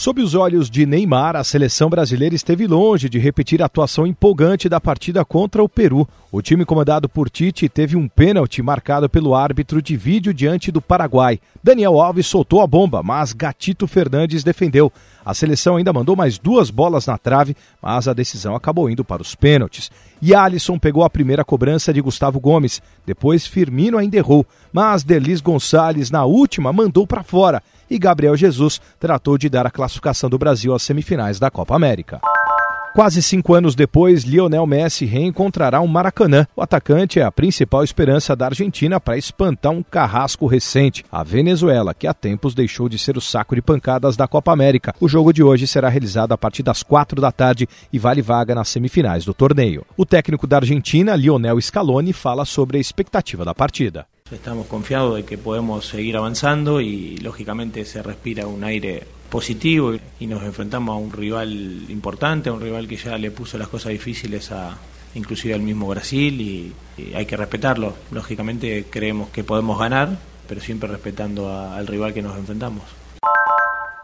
Sob os olhos de Neymar, a seleção brasileira esteve longe de repetir a atuação empolgante da partida contra o Peru. O time comandado por Tite teve um pênalti marcado pelo árbitro de vídeo diante do Paraguai. Daniel Alves soltou a bomba, mas Gatito Fernandes defendeu. A seleção ainda mandou mais duas bolas na trave, mas a decisão acabou indo para os pênaltis. E Alisson pegou a primeira cobrança de Gustavo Gomes. Depois Firmino ainda errou, mas Delis Gonçalves na última mandou para fora e Gabriel Jesus tratou de dar a classificação do Brasil às semifinais da Copa América. Quase cinco anos depois, Lionel Messi reencontrará o um Maracanã. O atacante é a principal esperança da Argentina para espantar um carrasco recente, a Venezuela, que há tempos deixou de ser o saco de pancadas da Copa América. O jogo de hoje será realizado a partir das quatro da tarde e vale vaga nas semifinais do torneio. O técnico da Argentina, Lionel Scaloni, fala sobre a expectativa da partida. Estamos confiados de que podemos seguir avanzando y lógicamente se respira un aire positivo y nos enfrentamos a un rival importante, a un rival que ya le puso las cosas difíciles a inclusive al mismo Brasil y, hay que respetarlo. Lógicamente creemos que podemos ganar, pero siempre respetando al rival que nos enfrentamos.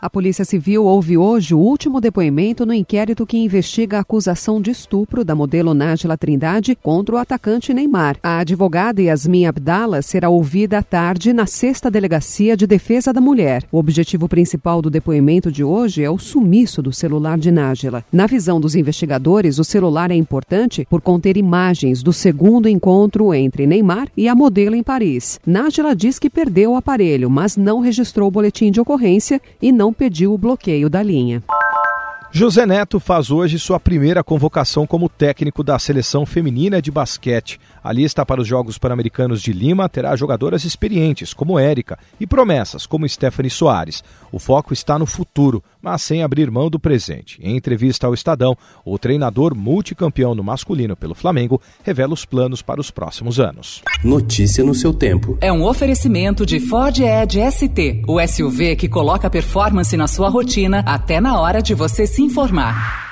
A Polícia Civil ouve hoje o último depoimento no inquérito que investiga a acusação de estupro da modelo Nájila Trindade contra o atacante Neymar. A advogada Yasmin Abdala será ouvida à tarde na sexta delegacia de defesa da mulher. O objetivo principal do depoimento de hoje é o sumiço do celular de Nájila. Na visão dos investigadores, o celular é importante por conter imagens do segundo encontro entre Neymar e a modelo em Paris. Nájila diz que perdeu o aparelho, mas não registrou o boletim de ocorrência e não não pediu o bloqueio da linha. José Neto faz hoje sua primeira convocação como técnico da seleção feminina de basquete. A lista para os Jogos Pan-Americanos de Lima terá jogadoras experientes, como Érica, e promessas, como Stephanie Soares. O foco está no futuro, mas sem abrir mão do presente. Em entrevista ao Estadão, o treinador multicampeão no masculino pelo Flamengo revela os planos para os próximos anos. Notícia no seu tempo. É um oferecimento de Ford Edge ST, o SUV que coloca performance na sua rotina até na hora de você se informar.